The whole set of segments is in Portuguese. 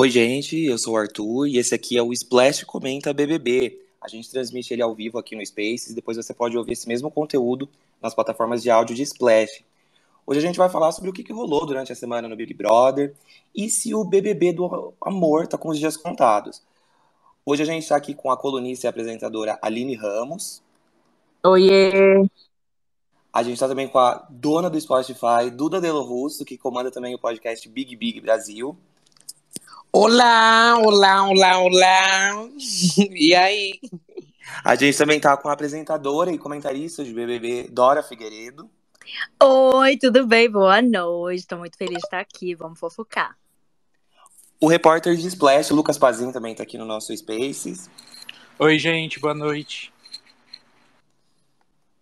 Oi, gente, eu sou o Arthur e esse aqui é o Splash Comenta BBB. A gente transmite ele ao vivo aqui no Spaces, depois você pode ouvir esse mesmo conteúdo nas plataformas de áudio de Splash. Hoje a gente vai falar sobre o que rolou durante a semana no Big Brother e se o BBB do amor está com os dias contados. Hoje a gente está aqui com a colunista e apresentadora Aline Ramos. Oiê! A gente está também com a dona do Spotify, Duda Delo Russo, que comanda também o podcast Big Big Brasil. Olá, olá, olá, olá. E aí? A gente também tá com a apresentadora e comentarista de BBB, Dora Figueiredo. Oi, tudo bem? Boa noite. Estou muito feliz de estar aqui. Vamos fofocar. O repórter de Splash, Lucas Pazin, também está aqui no nosso Spaces. Oi, gente, boa noite.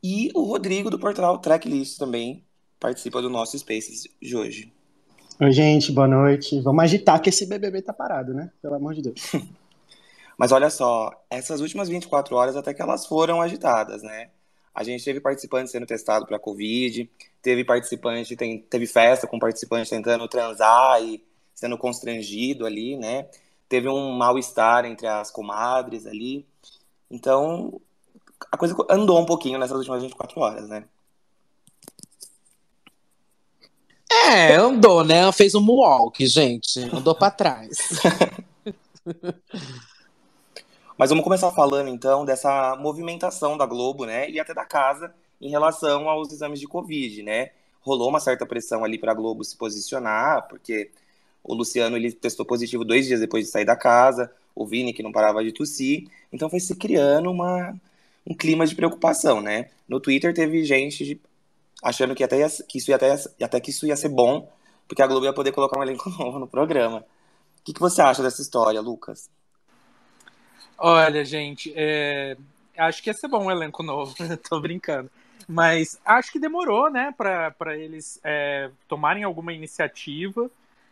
E o Rodrigo do portal Tracklist também participa do nosso Spaces de hoje. Oi, gente, boa noite. Vamos agitar que esse BBB tá parado, né? Pelo amor de Deus. Mas olha só, essas últimas 24 horas até que elas foram agitadas, né? A gente teve participante sendo testado para Covid, teve participante, tem, teve festa com participante tentando transar e sendo constrangido ali, né? Teve um mal-estar entre as comadres ali. Então, a coisa andou um pouquinho nessas últimas 24 horas, né? É, andou, né? Fez um walk, gente. Andou para trás. Mas vamos começar falando então dessa movimentação da Globo, né, e até da casa em relação aos exames de Covid, né? Rolou uma certa pressão ali para a Globo se posicionar, porque o Luciano ele testou positivo dois dias depois de sair da casa, o Vini que não parava de tossir, então foi se criando uma, um clima de preocupação, né? No Twitter teve gente achando que até, ia, que isso ia até, até que isso ia ser bom, porque a Globo ia poder colocar um elenco novo no programa. O que, que você acha dessa história, Lucas? Olha, gente, é... acho que ia ser bom um elenco novo, tô brincando. Mas acho que demorou, né, para eles é, tomarem alguma iniciativa.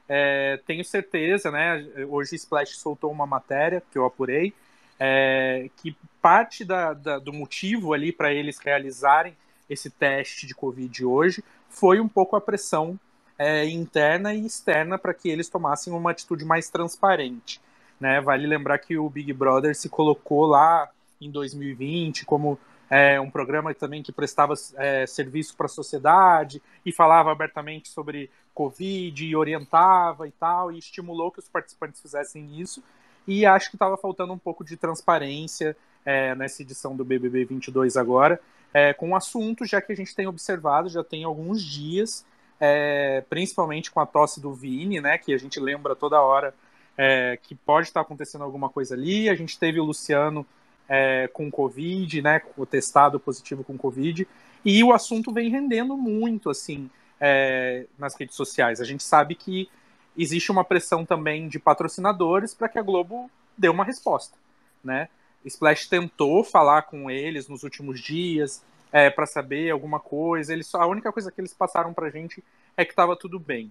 É, tenho certeza, né? Hoje Splash soltou uma matéria que eu apurei, é, que parte da, da, do motivo ali para eles realizarem esse teste de Covid hoje foi um pouco a pressão é, interna e externa para que eles tomassem uma atitude mais transparente. Né? Vale lembrar que o Big Brother se colocou lá em 2020 como é, um programa também que prestava é, serviço para a sociedade e falava abertamente sobre Covid e orientava e tal, e estimulou que os participantes fizessem isso. E acho que estava faltando um pouco de transparência é, nessa edição do BBB 22 agora é, com o assunto, já que a gente tem observado, já tem alguns dias, é, principalmente com a tosse do Vini, né, que a gente lembra toda hora é, que pode estar acontecendo alguma coisa ali. A gente teve o Luciano é, com Covid, né, o testado positivo com Covid, e o assunto vem rendendo muito, assim, é, nas redes sociais. A gente sabe que existe uma pressão também de patrocinadores para que a Globo dê uma resposta, né? Splash tentou falar com eles nos últimos dias é, para saber alguma coisa. Eles a única coisa que eles passaram para a gente é que estava tudo bem.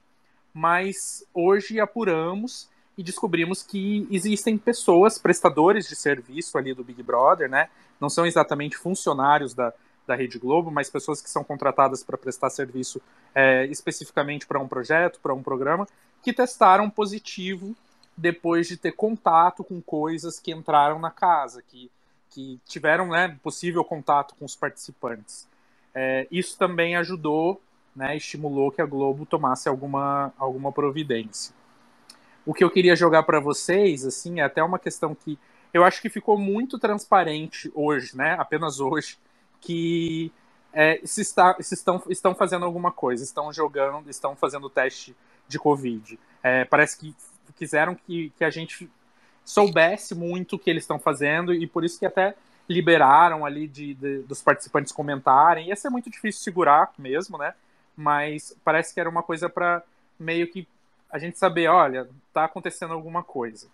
Mas hoje apuramos e descobrimos que existem pessoas, prestadores de serviço ali do Big Brother, né? Não são exatamente funcionários da, da Rede Globo, mas pessoas que são contratadas para prestar serviço é, especificamente para um projeto, para um programa, que testaram positivo depois de ter contato com coisas que entraram na casa, que, que tiveram né, possível contato com os participantes. É, isso também ajudou, né, estimulou que a Globo tomasse alguma, alguma providência. O que eu queria jogar para vocês, assim, é até uma questão que eu acho que ficou muito transparente hoje, né, apenas hoje, que é, se, está, se estão, estão fazendo alguma coisa, estão jogando, estão fazendo teste de Covid. É, parece que quiseram que, que a gente soubesse muito o que eles estão fazendo e por isso que até liberaram ali de, de, dos participantes comentarem. Ia ser muito difícil segurar mesmo, né? Mas parece que era uma coisa para meio que a gente saber, olha, tá acontecendo alguma coisa.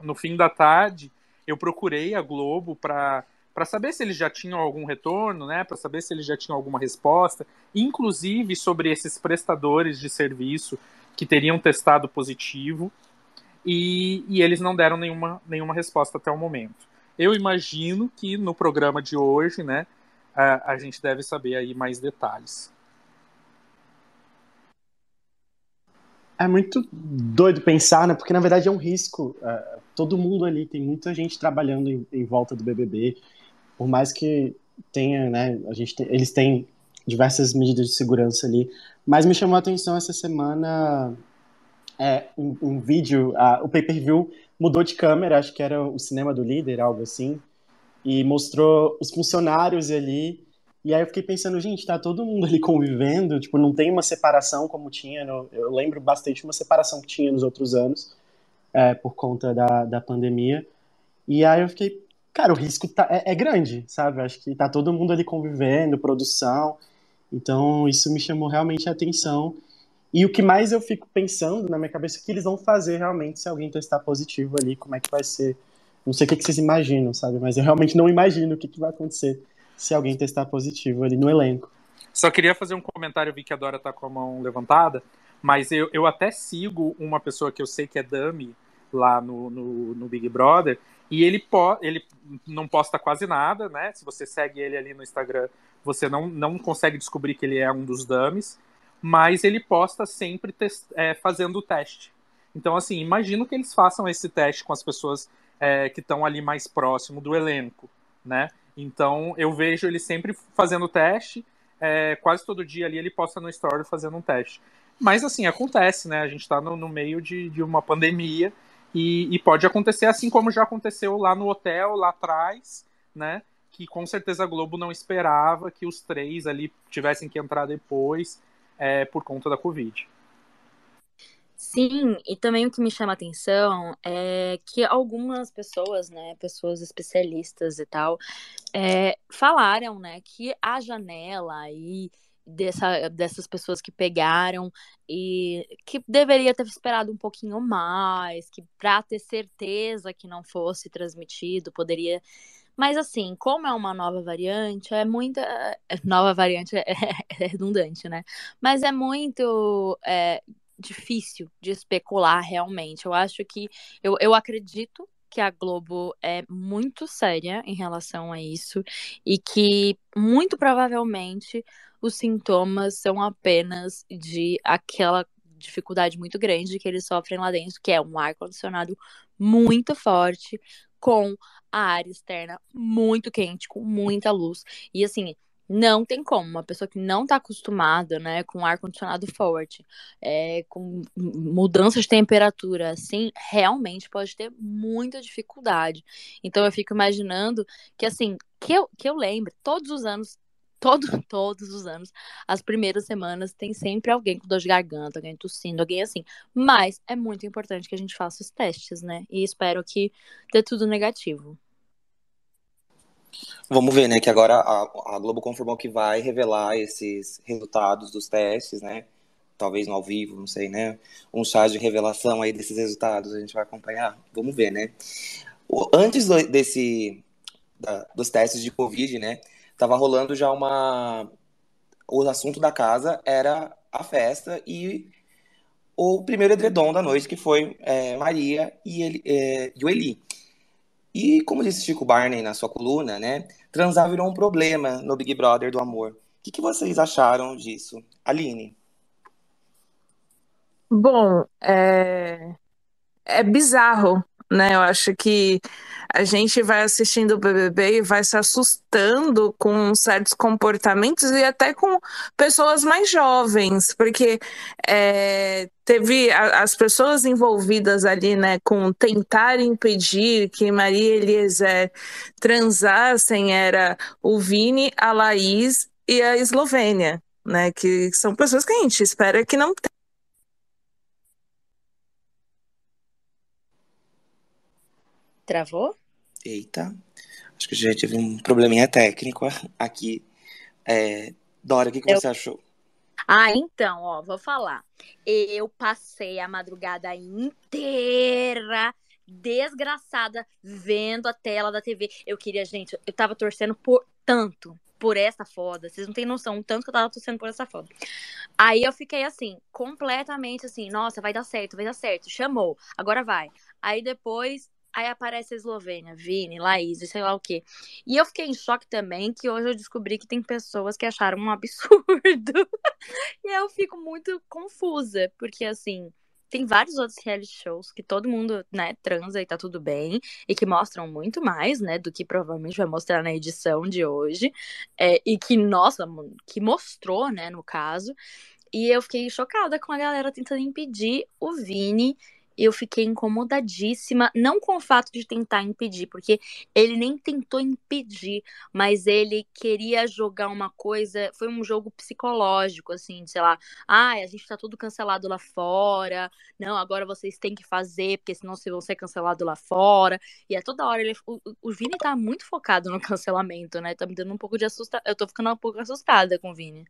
No fim da tarde, eu procurei a Globo para para saber se eles já tinham algum retorno, né, para saber se eles já tinham alguma resposta, inclusive sobre esses prestadores de serviço que teriam testado positivo e, e eles não deram nenhuma, nenhuma resposta até o momento. Eu imagino que no programa de hoje, né, a, a gente deve saber aí mais detalhes. É muito doido pensar, né? Porque na verdade é um risco. Uh, todo mundo ali, tem muita gente trabalhando em, em, volta do BBB. Por mais que tenha, né? A gente tem, eles têm diversas medidas de segurança ali. Mas me chamou a atenção essa semana é, um, um vídeo, uh, o pay-per-view mudou de câmera, acho que era o cinema do líder, algo assim, e mostrou os funcionários ali e aí eu fiquei pensando, gente, tá todo mundo ali convivendo, tipo, não tem uma separação como tinha, no, eu lembro bastante uma separação que tinha nos outros anos, é, por conta da, da pandemia. E aí eu fiquei, cara, o risco tá, é, é grande, sabe? Acho que tá todo mundo ali convivendo, produção. Então isso me chamou realmente a atenção. E o que mais eu fico pensando na minha cabeça é o que eles vão fazer realmente se alguém testar positivo ali, como é que vai ser. Não sei o que, vocês imaginam, sabe? Mas eu realmente não imagino o que, que vai acontecer se alguém testar positivo ali no elenco. Só queria fazer um comentário, eu vi que a Dora tá com a mão levantada, mas eu, eu até sigo uma pessoa que eu sei que é dummy lá no, no, no Big Brother, e ele, po ele não posta quase nada, né? Se você segue ele ali no Instagram, você não, não consegue descobrir que ele é um dos dummies, mas ele posta sempre é, fazendo o teste. Então, assim, imagino que eles façam esse teste com as pessoas é, que estão ali mais próximo do elenco, né? Então eu vejo ele sempre fazendo teste, é, quase todo dia ali ele posta no story fazendo um teste. Mas assim, acontece, né? A gente está no, no, meio de, de uma pandemia e, e, pode acontecer assim como já aconteceu lá no hotel, lá atrás, né? Que com certeza a Globo não esperava que os três ali tivessem que entrar depois é, por conta da Covid. Sim, e também o que me chama a atenção é que algumas pessoas, né, pessoas especialistas e tal, é, falaram, né, que a janela aí dessa, dessas pessoas que pegaram e que deveria ter esperado um pouquinho mais, que para ter certeza que não fosse transmitido, poderia mas assim, como é uma nova variante, é muita. Nova variante é, é redundante, né? Mas é muito é, difícil de especular realmente. Eu acho que. Eu, eu acredito que a Globo é muito séria em relação a isso e que muito provavelmente os sintomas são apenas de aquela dificuldade muito grande que eles sofrem lá dentro, que é um ar condicionado muito forte com a área externa muito quente, com muita luz. E assim, não tem como. Uma pessoa que não está acostumada, né, com ar-condicionado forte, é, com mudança de temperatura, assim, realmente pode ter muita dificuldade. Então eu fico imaginando que, assim, que eu, que eu lembre, todos os anos, todo, todos os anos, as primeiras semanas tem sempre alguém com dor de garganta, alguém tossindo, alguém assim. Mas é muito importante que a gente faça os testes, né? E espero que dê tudo negativo. Vamos ver, né? Que agora a, a, Globo confirmou que vai revelar esses resultados dos testes, né? Talvez no ao vivo, não sei, né? Um chá de revelação aí desses resultados, a gente vai acompanhar. Vamos ver, né? Antes desse da, dos testes de Covid, né? Tava rolando já uma. O assunto da casa era a festa e o primeiro edredom da noite, que foi é, Maria e, ele, é, e o Eli. E como disse Chico Barney na sua coluna, né? Transar virou um problema no Big Brother do amor. O que, que vocês acharam disso? Aline? Bom, é, é bizarro, né? Eu acho que a gente vai assistindo o BBB e vai se assustando com certos comportamentos e até com pessoas mais jovens, porque é, teve a, as pessoas envolvidas ali, né, com tentar impedir que Maria Eliezer transassem era o Vini, a Laís e a Eslovênia, né, que são pessoas que a gente espera que não Travou? Eita, acho que a gente teve um probleminha técnico aqui. É, Dora, o que, que Eu... você achou? Ah, então, ó, vou falar. Eu passei a madrugada inteira desgraçada vendo a tela da TV. Eu queria, gente, eu tava torcendo por tanto por essa foda. Vocês não têm noção tanto que eu tava torcendo por essa foda. Aí eu fiquei assim, completamente assim, nossa, vai dar certo, vai dar certo. Chamou, agora vai. Aí depois Aí aparece a Eslovênia, Vini, Laís, sei lá o quê. E eu fiquei em choque também que hoje eu descobri que tem pessoas que acharam um absurdo. e eu fico muito confusa, porque assim, tem vários outros reality shows que todo mundo, né, transa e tá tudo bem, e que mostram muito mais, né, do que provavelmente vai mostrar na edição de hoje, é, e que, nossa, que mostrou, né, no caso. E eu fiquei chocada com a galera tentando impedir o Vini eu fiquei incomodadíssima, não com o fato de tentar impedir, porque ele nem tentou impedir, mas ele queria jogar uma coisa, foi um jogo psicológico, assim, sei lá, ah, a gente tá tudo cancelado lá fora, não, agora vocês têm que fazer, porque senão vocês vão ser cancelados lá fora, e é toda hora, ele, o, o Vini tá muito focado no cancelamento, né, tá me dando um pouco de assustar, eu tô ficando um pouco assustada com o Vini.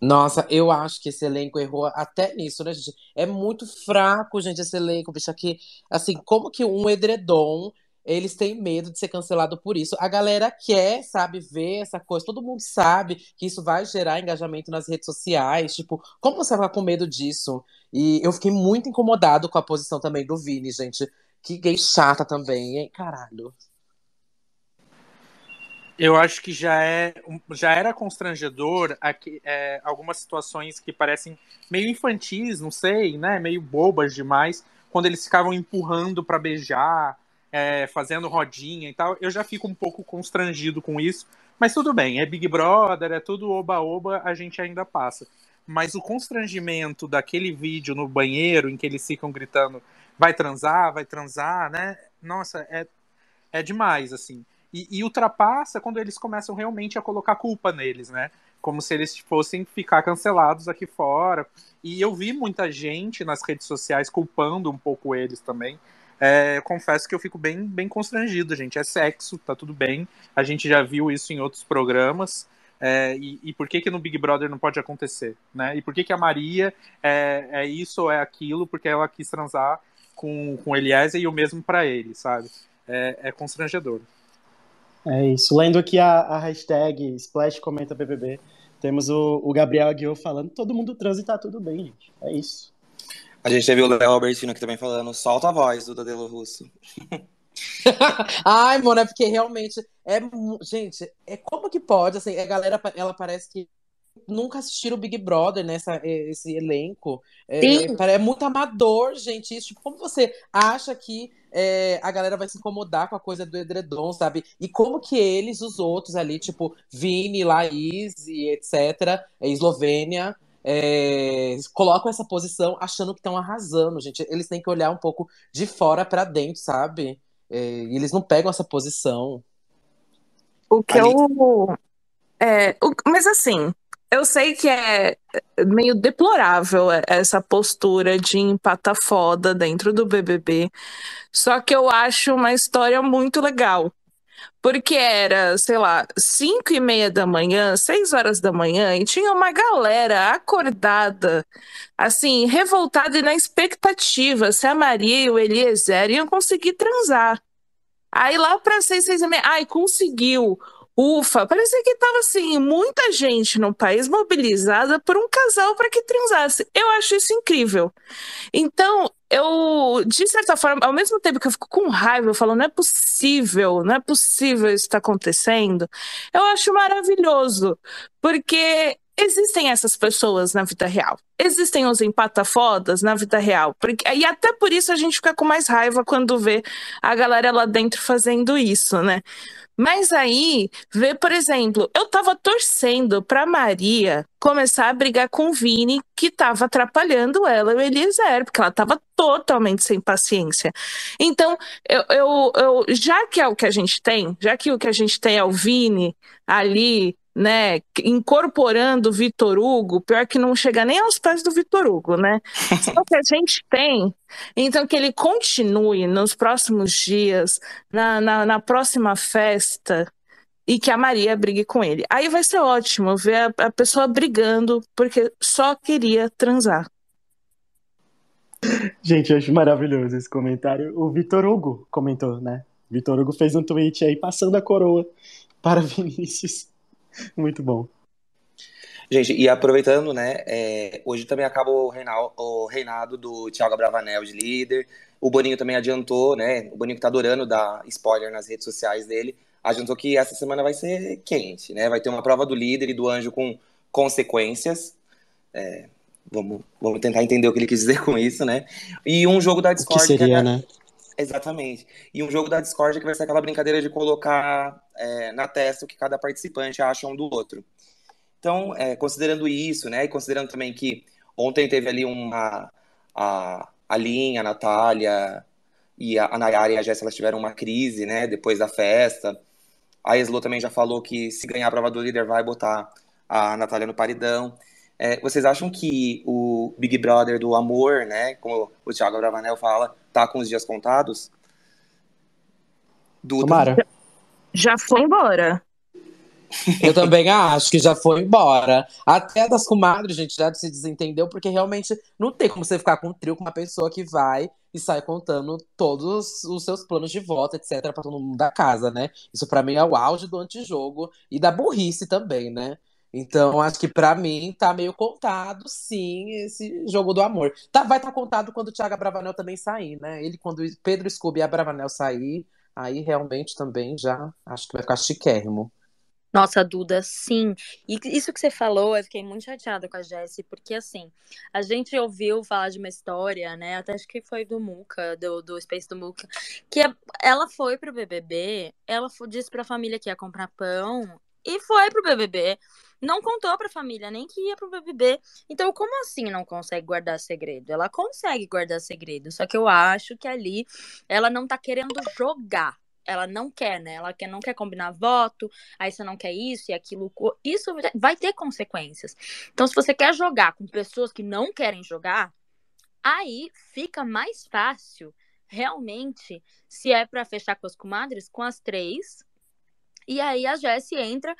Nossa, eu acho que esse elenco errou até nisso, né, gente? É muito fraco, gente, esse elenco, bicho, aqui. Assim, como que um edredom, eles têm medo de ser cancelado por isso. A galera quer, sabe, ver essa coisa. Todo mundo sabe que isso vai gerar engajamento nas redes sociais. Tipo, como você vai com medo disso? E eu fiquei muito incomodado com a posição também do Vini, gente. Que gay chata também, hein? Caralho. Eu acho que já é já era constrangedor aqui, é, algumas situações que parecem meio infantis, não sei, né, meio bobas demais, quando eles ficavam empurrando para beijar, é, fazendo rodinha e tal. Eu já fico um pouco constrangido com isso, mas tudo bem, é Big Brother, é tudo oba-oba, a gente ainda passa. Mas o constrangimento daquele vídeo no banheiro em que eles ficam gritando vai transar, vai transar, né? Nossa, é, é demais, assim. E, e, ultrapassa quando eles começam realmente a colocar culpa neles, né? Como se eles fossem ficar cancelados aqui fora. E eu vi muita gente nas redes sociais culpando um pouco eles também. É, confesso que eu fico bem, bem constrangido, gente. É sexo, tá tudo bem. A gente já viu isso em outros programas. É, e, e, por que, que no Big Brother não pode acontecer? Né? E por que, que a Maria é, é isso ou é aquilo? Porque ela quis transar com, com Eliezer e o mesmo para ele, sabe? É, é constrangedor. É isso. Lendo aqui a, a hashtag Splash Comenta BBB, temos o, o Gabriel Aguiar falando todo mundo transa e tá tudo bem, gente. É isso. A gente teve o Léo Albertino aqui também falando solta a voz do Dadelo Russo. Ai, mano, é porque realmente é. Gente, é como que pode? Assim, a galera, ela parece que nunca assistiram o Big Brother, nessa né, esse elenco. É, é, é, muito amador, gente. Isso, tipo, como você acha que é, a galera vai se incomodar com a coisa do edredom, sabe? E como que eles, os outros ali, tipo, Vini, Laís e etc., Eslovênia, é, colocam essa posição achando que estão arrasando, gente. Eles têm que olhar um pouco de fora para dentro, sabe? É, e eles não pegam essa posição. O que Ali... eu. É, o, mas assim, eu sei que é meio deplorável essa postura de empatar foda dentro do BBB, só que eu acho uma história muito legal. Porque era, sei lá, cinco e meia da manhã, seis horas da manhã, e tinha uma galera acordada, assim, revoltada e na expectativa se a Maria e o Eliezer iam conseguir transar. Aí lá para seis, seis e meia, ai, conseguiu. Ufa, parecia que tava assim, muita gente no país mobilizada por um casal para que transasse. Eu acho isso incrível. Então, eu, de certa forma, ao mesmo tempo que eu fico com raiva, eu falo, não é possível, não é possível isso tá acontecendo, eu acho maravilhoso, porque existem essas pessoas na vida real. Existem os empatafodas na vida real. Porque, e até por isso a gente fica com mais raiva quando vê a galera lá dentro fazendo isso, né? Mas aí, vê, por exemplo, eu tava torcendo pra Maria começar a brigar com o Vini, que tava atrapalhando ela e o Eliezer, porque ela tava totalmente sem paciência. Então, eu, eu, eu, já que é o que a gente tem, já que o que a gente tem é o Vini ali né, incorporando Vitor Hugo, pior que não chega nem aos pés do Vitor Hugo, né? Só que a gente tem, então que ele continue nos próximos dias, na, na, na, próxima festa, e que a Maria brigue com ele. Aí vai ser ótimo ver a, a pessoa brigando porque só queria transar. Gente, eu acho maravilhoso esse comentário. O Vitor Hugo comentou, né? Vitor Hugo fez um tweet aí passando a coroa para Vinícius. Muito bom. Gente, e aproveitando, né, é, hoje também acaba o reinado, o reinado do Thiago Bravanel de líder. O Boninho também adiantou, né? O Boninho que tá adorando dar spoiler nas redes sociais dele, adiantou que essa semana vai ser quente, né? Vai ter uma prova do líder e do anjo com consequências. É, Vamos, vamos tentar entender o que ele quis dizer com isso, né? E um jogo da Discord. O que seria, que é... né? Exatamente. E um jogo da Discord que vai ser aquela brincadeira de colocar é, na testa o que cada participante acha um do outro. Então, é, considerando isso, né, e considerando também que ontem teve ali uma. A, a Linha, a Natália e a, a Nayara e a Jéssica tiveram uma crise, né, depois da festa. A Eslo também já falou que se ganhar a prova do líder vai botar a Natália no paredão. É, vocês acham que o Big Brother do amor, né, como o Thiago Bravanel fala, tá com os dias contados? Duda. Tomara. Já foi embora. Eu também acho que já foi embora. Até das comadres, gente, já se desentendeu, porque realmente não tem como você ficar com um trio com uma pessoa que vai e sai contando todos os seus planos de voto, etc., para todo mundo da casa, né? Isso para mim é o auge do antijogo e da burrice também, né? Então, acho que para mim tá meio contado, sim, esse jogo do amor. Tá, vai estar tá contado quando o Thiago Bravanel também sair, né? Ele, quando Pedro Scooby e a Bravanel sair, aí realmente também já acho que vai ficar chiquérrimo. Nossa, Duda, sim. E isso que você falou, eu fiquei muito chateada com a Jessie, porque assim, a gente ouviu falar de uma história, né? Até acho que foi do Muca, do, do Space do Muca, que ela foi pro BBB, ela disse pra família que ia comprar pão e foi pro BBB. Não contou pra família nem que ia pro BBB. Então, como assim não consegue guardar segredo? Ela consegue guardar segredo, só que eu acho que ali ela não tá querendo jogar ela não quer, né? Ela quer, não quer combinar voto, aí você não quer isso e aquilo. Isso vai ter consequências. Então, se você quer jogar com pessoas que não querem jogar, aí fica mais fácil, realmente, se é para fechar com as comadres, com as três. E aí a Jessie entra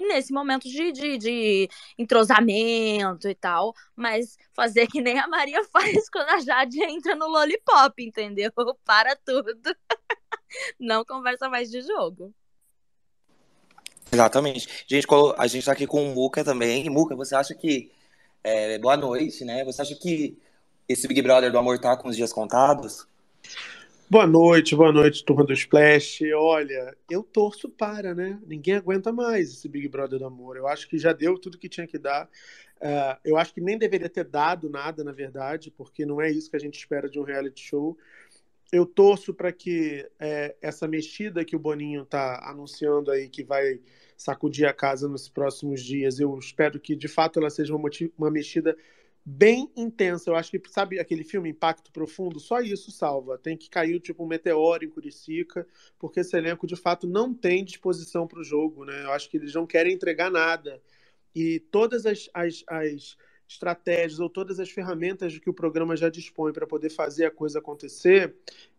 nesse momento de, de, de, entrosamento e tal, mas fazer que nem a Maria faz quando a Jade entra no Lollipop, entendeu? Para tudo. não conversa mais de jogo. Exatamente. Gente, a gente tá aqui com o Muca também. Muca, você acha que. É, boa noite, né? Você acha que esse Big Brother do amor tá com os dias contados? Boa noite, boa noite, turma do Splash. Olha, eu torço para, né? Ninguém aguenta mais esse Big Brother do amor. Eu acho que já deu tudo que tinha que dar. Uh, eu acho que nem deveria ter dado nada, na verdade, porque não é isso que a gente espera de um reality show eu torço para que é, essa mexida que o Boninho está anunciando aí, que vai sacudir a casa nos próximos dias, eu espero que de fato ela seja uma, uma mexida bem intensa. Eu acho que, sabe aquele filme Impacto Profundo? Só isso salva. Tem que cair tipo um meteoro em Curicica, porque esse elenco de fato não tem disposição para o jogo, né? Eu acho que eles não querem entregar nada. E todas as, as, as estratégias ou todas as ferramentas que o programa já dispõe para poder fazer a coisa acontecer,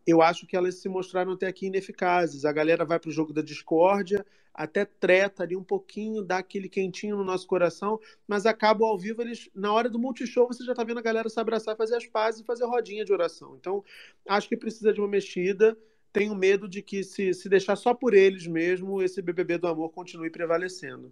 eu acho que elas se mostraram até aqui ineficazes. A galera vai para o jogo da discórdia, até treta ali um pouquinho, dá aquele quentinho no nosso coração, mas acaba ao vivo, eles na hora do multishow você já está vendo a galera se abraçar, fazer as pazes e fazer rodinha de oração. Então, acho que precisa de uma mexida. Tenho medo de que se, se deixar só por eles mesmo, esse BBB do amor continue prevalecendo.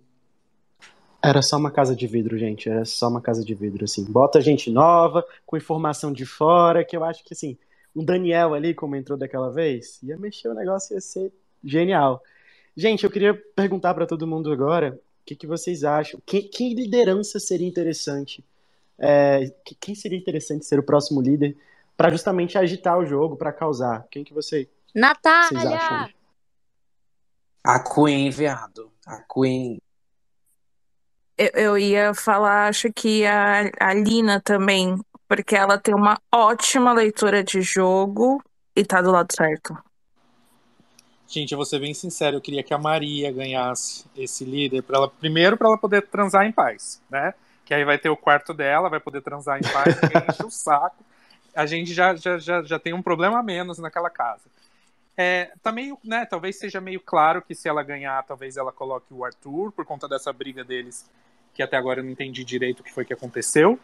Era só uma casa de vidro, gente. Era só uma casa de vidro, assim. Bota gente nova, com informação de fora, que eu acho que, assim, um Daniel ali, como entrou daquela vez, ia mexer o negócio, ia ser genial. Gente, eu queria perguntar para todo mundo agora, o que, que vocês acham? Que, que liderança seria interessante? É, quem seria interessante ser o próximo líder para justamente agitar o jogo, para causar? Quem que você, Natália! vocês acham? A Queen, viado. A Queen. Eu, eu ia falar, acho que a, a Lina também, porque ela tem uma ótima leitura de jogo e tá do lado certo. Gente, eu vou ser bem sincero, eu queria que a Maria ganhasse esse líder, para ela primeiro para ela poder transar em paz, né? Que aí vai ter o quarto dela, vai poder transar em paz, enche o saco. A gente já, já, já, já tem um problema a menos naquela casa. É, também, né, talvez seja meio claro que se ela ganhar, talvez ela coloque o Arthur, por conta dessa briga deles que até agora eu não entendi direito o que foi que aconteceu.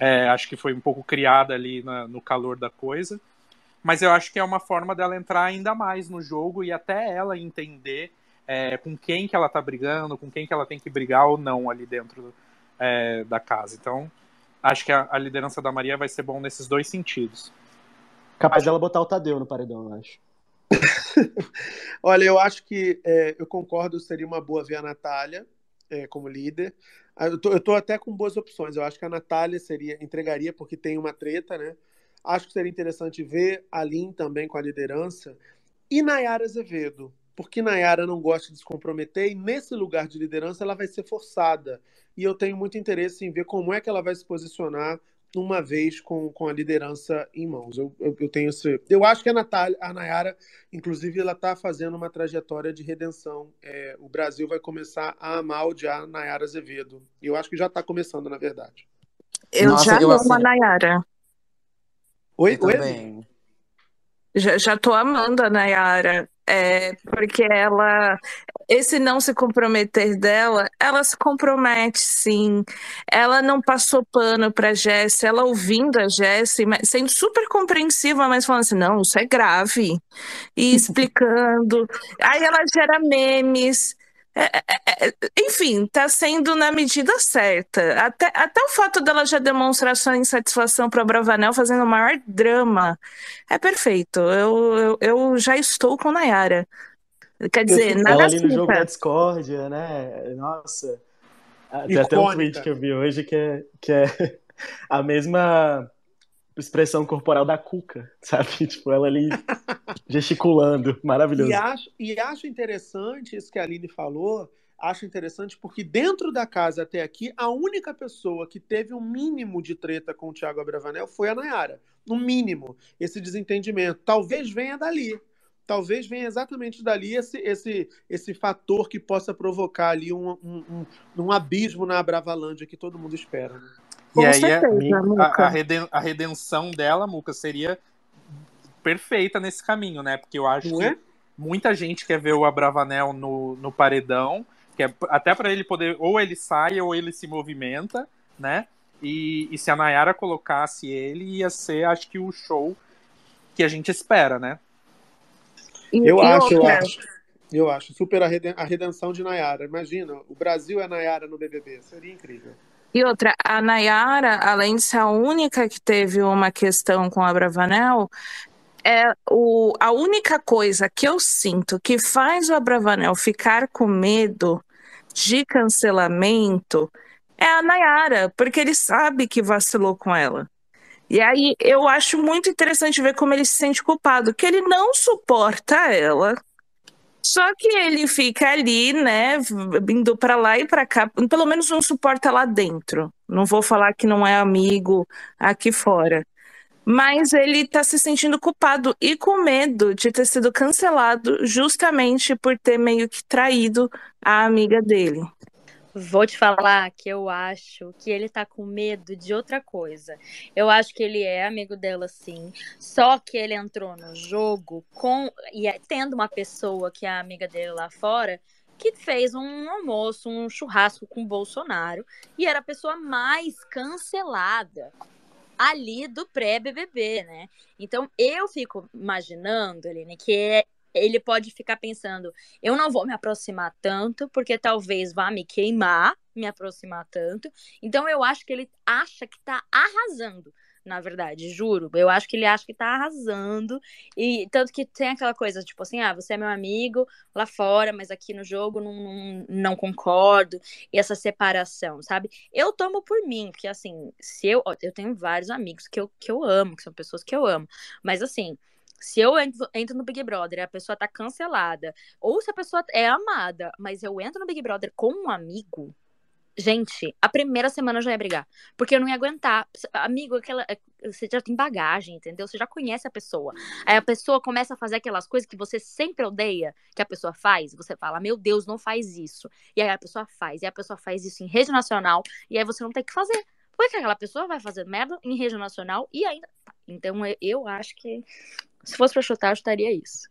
É, acho que foi um pouco criada ali na, no calor da coisa. Mas eu acho que é uma forma dela entrar ainda mais no jogo e até ela entender é, com quem que ela tá brigando, com quem que ela tem que brigar ou não ali dentro é, da casa. Então, acho que a, a, liderança da Maria vai ser bom nesses dois sentidos. Capaz dela botar o Tadeu no paredão, eu acho. Olha, eu acho que é, eu concordo, seria uma boa ver a Natália é, como líder. Ah, eu tô, eu tô até com boas opções. Eu acho que a Natália seria entregaria porque tem uma treta, né? Acho que seria interessante ver a Lin também com a liderança. E Nayara Azevedo, porque Nayara não gosta de se comprometer e nesse lugar de liderança ela vai ser forçada. E eu tenho muito interesse em ver como é que ela vai se posicionar uma vez com, com a liderança em mãos. Eu, eu, eu tenho esse. Eu acho que a Natália, a Nayara, inclusive, ela está fazendo uma trajetória de redenção. É, o Brasil vai começar a amar odiar a Nayara Azevedo. E eu acho que já está começando, na verdade. Eu Nossa, já eu amo a Nayara. Oi, eu Oi? Já, já tô amando a Nayara. É, porque ela, esse não se comprometer dela, ela se compromete sim. Ela não passou pano para Jess, ela ouvindo a Jess, sendo super compreensiva, mas falando assim: não, isso é grave. E explicando. Aí ela gera memes. É, é, é, é, enfim, está sendo na medida certa. Até, até o fato dela já demonstrar sua insatisfação para Bravanel fazendo o maior drama é perfeito. Eu, eu, eu já estou com Nayara. Quer dizer, eu, nada ela ali no jogo da discórdia, né? Nossa. Tem até um tweet que eu vi hoje que é, que é a mesma expressão corporal da Cuca, sabe? Tipo, ela ali gesticulando, maravilhoso. E acho, e acho interessante isso que a Aline falou, acho interessante porque dentro da casa até aqui, a única pessoa que teve um mínimo de treta com o Thiago Abravanel foi a Nayara. No mínimo, esse desentendimento. Talvez venha dali. Talvez venha exatamente dali esse, esse, esse fator que possa provocar ali um, um, um, um abismo na Bravalândia que todo mundo espera. Né? Com e aí certeza, a, a, reden, a, redenção dela, Muca, seria perfeita nesse caminho, né? Porque eu acho que é? muita gente quer ver o Abravanel no, no paredão, que é, até para ele poder, ou ele sai ou ele se movimenta, né? E, e se a Nayara colocasse ele, ia ser, acho que, o show que a gente espera, né? Eu acho, eu acho. Eu acho. Super a redenção de Nayara. Imagina, o Brasil é Nayara no BBB. Seria incrível. E outra, a Nayara, além de ser a única que teve uma questão com a Bravanel, é o, a única coisa que eu sinto que faz o Abravanel ficar com medo de cancelamento é a Nayara, porque ele sabe que vacilou com ela. E aí eu acho muito interessante ver como ele se sente culpado, que ele não suporta ela, só que ele fica ali, né, indo para lá e para cá, pelo menos não suporta lá dentro. Não vou falar que não é amigo aqui fora. Mas ele tá se sentindo culpado e com medo de ter sido cancelado justamente por ter meio que traído a amiga dele. Vou te falar que eu acho que ele tá com medo de outra coisa. Eu acho que ele é amigo dela, sim. Só que ele entrou no jogo com. E é, tendo uma pessoa que é amiga dele lá fora, que fez um almoço, um churrasco com Bolsonaro. E era a pessoa mais cancelada ali do pré-BBB, né? Então eu fico imaginando, Aline, que é ele pode ficar pensando, eu não vou me aproximar tanto, porque talvez vá me queimar me aproximar tanto. Então eu acho que ele acha que tá arrasando, na verdade, juro. Eu acho que ele acha que tá arrasando. E tanto que tem aquela coisa, tipo assim, ah, você é meu amigo lá fora, mas aqui no jogo não, não, não concordo. E essa separação, sabe? Eu tomo por mim, porque assim, se eu. Eu tenho vários amigos que eu, que eu amo, que são pessoas que eu amo. Mas assim, se eu entro, no Big Brother a pessoa tá cancelada, ou se a pessoa é amada, mas eu entro no Big Brother com um amigo, gente, a primeira semana eu já ia brigar. Porque eu não ia aguentar. Amigo, aquela. É, você já tem bagagem, entendeu? Você já conhece a pessoa. Aí a pessoa começa a fazer aquelas coisas que você sempre odeia que a pessoa faz. Você fala, meu Deus, não faz isso. E aí a pessoa faz. E a pessoa faz isso em rede nacional. E aí você não tem que fazer. Porque aquela pessoa vai fazer merda em rede nacional e ainda. Então eu acho que se fosse pra chutar, eu chutaria isso.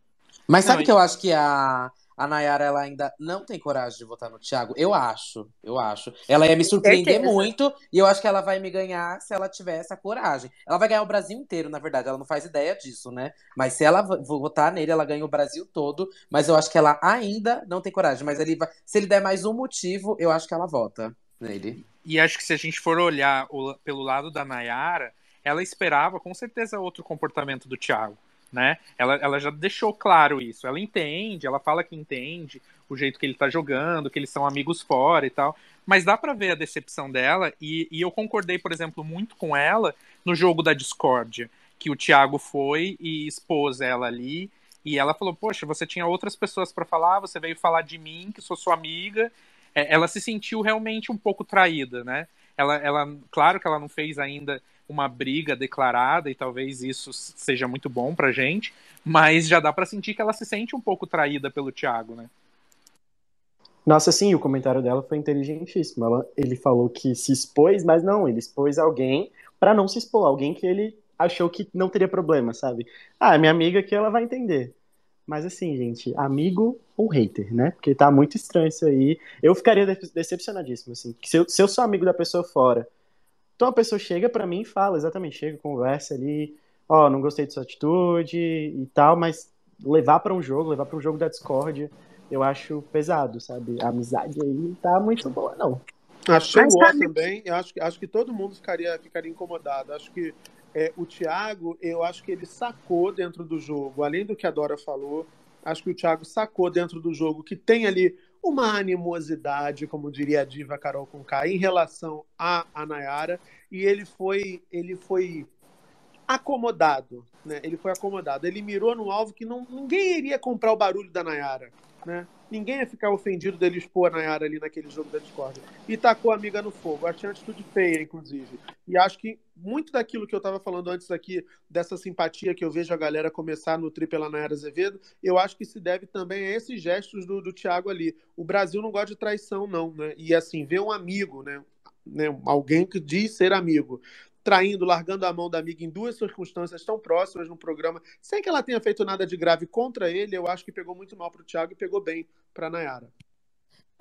Mas sabe não, que eu acho que a, a Nayara ela ainda não tem coragem de votar no Thiago? Eu acho, eu acho. Ela ia me surpreender Certeza. muito e eu acho que ela vai me ganhar se ela tiver essa coragem. Ela vai ganhar o Brasil inteiro, na verdade. Ela não faz ideia disso, né? Mas se ela votar nele, ela ganha o Brasil todo. Mas eu acho que ela ainda não tem coragem. Mas ele vai, se ele der mais um motivo, eu acho que ela vota nele. E acho que se a gente for olhar o, pelo lado da Nayara, ela esperava com certeza outro comportamento do Thiago né? Ela, ela já deixou claro isso. Ela entende, ela fala que entende o jeito que ele tá jogando, que eles são amigos fora e tal. Mas dá para ver a decepção dela, e, e eu concordei, por exemplo, muito com ela no jogo da discórdia, que o Thiago foi e expôs ela ali, e ela falou: Poxa, você tinha outras pessoas para falar, você veio falar de mim, que sou sua amiga. É, ela se sentiu realmente um pouco traída, né? Ela, ela, claro que ela não fez ainda uma briga declarada e talvez isso seja muito bom pra gente, mas já dá para sentir que ela se sente um pouco traída pelo Thiago, né? Nossa, sim, o comentário dela foi inteligentíssimo. Ela, ele falou que se expôs, mas não, ele expôs alguém para não se expor, alguém que ele achou que não teria problema, sabe? Ah, minha amiga que ela vai entender. Mas assim, gente, amigo ou hater, né? Porque tá muito estranho isso aí. Eu ficaria decepcionadíssimo, assim. Se eu, se eu sou amigo da pessoa fora, então a pessoa chega para mim e fala, exatamente, chega, conversa ali, ó, oh, não gostei de sua atitude e tal, mas levar para um jogo, levar para um jogo da Discord, eu acho pesado, sabe? A amizade aí tá muito boa, não. Achei o também, eu acho, acho que todo mundo ficaria, ficaria incomodado. Acho que é, o Thiago, eu acho que ele sacou dentro do jogo, além do que a Dora falou, acho que o Thiago sacou dentro do jogo que tem ali uma animosidade, como diria a diva Carol Conká, em relação a, a Nayara, e ele foi, ele foi acomodado, né? Ele foi acomodado. Ele mirou no alvo que não, ninguém iria comprar o barulho da Nayara, né? Ninguém ia ficar ofendido dele expor a Nayara ali naquele jogo da Discord. E tacou a amiga no fogo. Achei uma atitude feia, inclusive. E acho que muito daquilo que eu estava falando antes aqui, dessa simpatia que eu vejo a galera começar a nutrir pela Nayara Azevedo, eu acho que se deve também a esses gestos do, do Thiago ali. O Brasil não gosta de traição, não, né? E assim, ver um amigo, né? né? Alguém que diz ser amigo, traindo, largando a mão da amiga em duas circunstâncias tão próximas no programa, sem que ela tenha feito nada de grave contra ele, eu acho que pegou muito mal para o Thiago e pegou bem para a Nayara.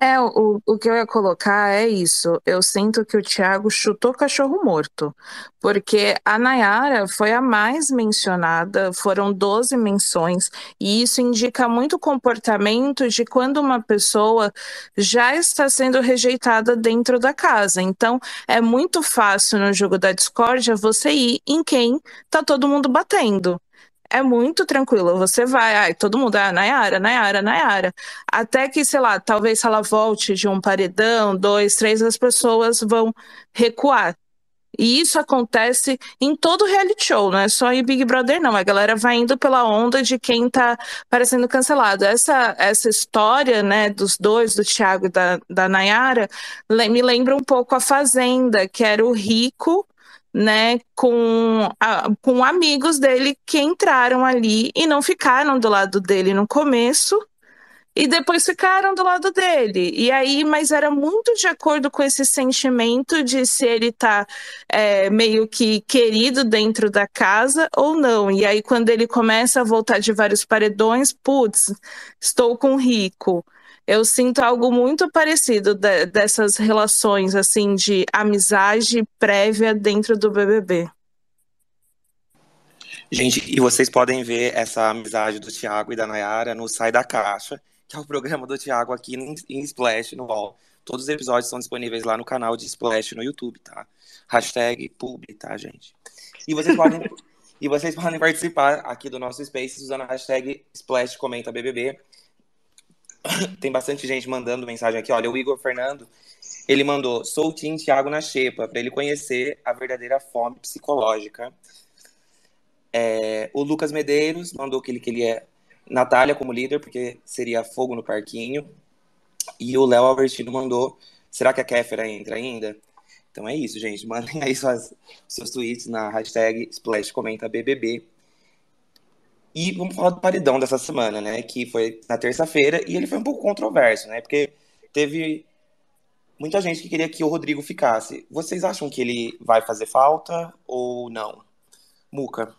É, o, o que eu ia colocar é isso. Eu sinto que o Thiago chutou cachorro morto, porque a Nayara foi a mais mencionada, foram 12 menções, e isso indica muito comportamento de quando uma pessoa já está sendo rejeitada dentro da casa. Então, é muito fácil no jogo da discórdia você ir em quem tá todo mundo batendo é muito tranquilo. Você vai, ai, todo mundo, ah, Nayara, Nayara, Nayara. Até que, sei lá, talvez se ela volte de um paredão, dois, três, as pessoas vão recuar. E isso acontece em todo reality show, não é só em Big Brother, não. A galera vai indo pela onda de quem tá parecendo cancelado. Essa, essa história, né, dos dois, do Thiago e da, da Nayara, me lembra um pouco a Fazenda, que era o rico né, com, a, com amigos dele que entraram ali e não ficaram do lado dele no começo e depois ficaram do lado dele. E aí, mas era muito de acordo com esse sentimento de se ele tá é, meio que querido dentro da casa ou não. E aí, quando ele começa a voltar de vários paredões, putz, estou com rico eu sinto algo muito parecido de, dessas relações assim de amizade prévia dentro do BBB. Gente, e vocês podem ver essa amizade do Thiago e da Nayara no Sai da Caixa, que é o programa do Thiago aqui em Splash no UOL. Todos os episódios estão disponíveis lá no canal de Splash no YouTube, tá? Hashtag publi, tá, gente? E vocês podem, e vocês podem participar aqui do nosso Space usando a hashtag Splash Comenta BBB tem bastante gente mandando mensagem aqui. Olha, o Igor Fernando, ele mandou: sou o Tim Thiago na Xepa, para ele conhecer a verdadeira fome psicológica. É, o Lucas Medeiros mandou que ele queria Natália como líder, porque seria fogo no parquinho. E o Léo Albertino mandou: será que a Kéfera entra ainda? Então é isso, gente. Mandem aí suas, seus tweets na hashtag Splash Comenta BBB. E vamos falar do paredão dessa semana, né? Que foi na terça-feira e ele foi um pouco controverso, né? Porque teve muita gente que queria que o Rodrigo ficasse. Vocês acham que ele vai fazer falta ou não? Muca.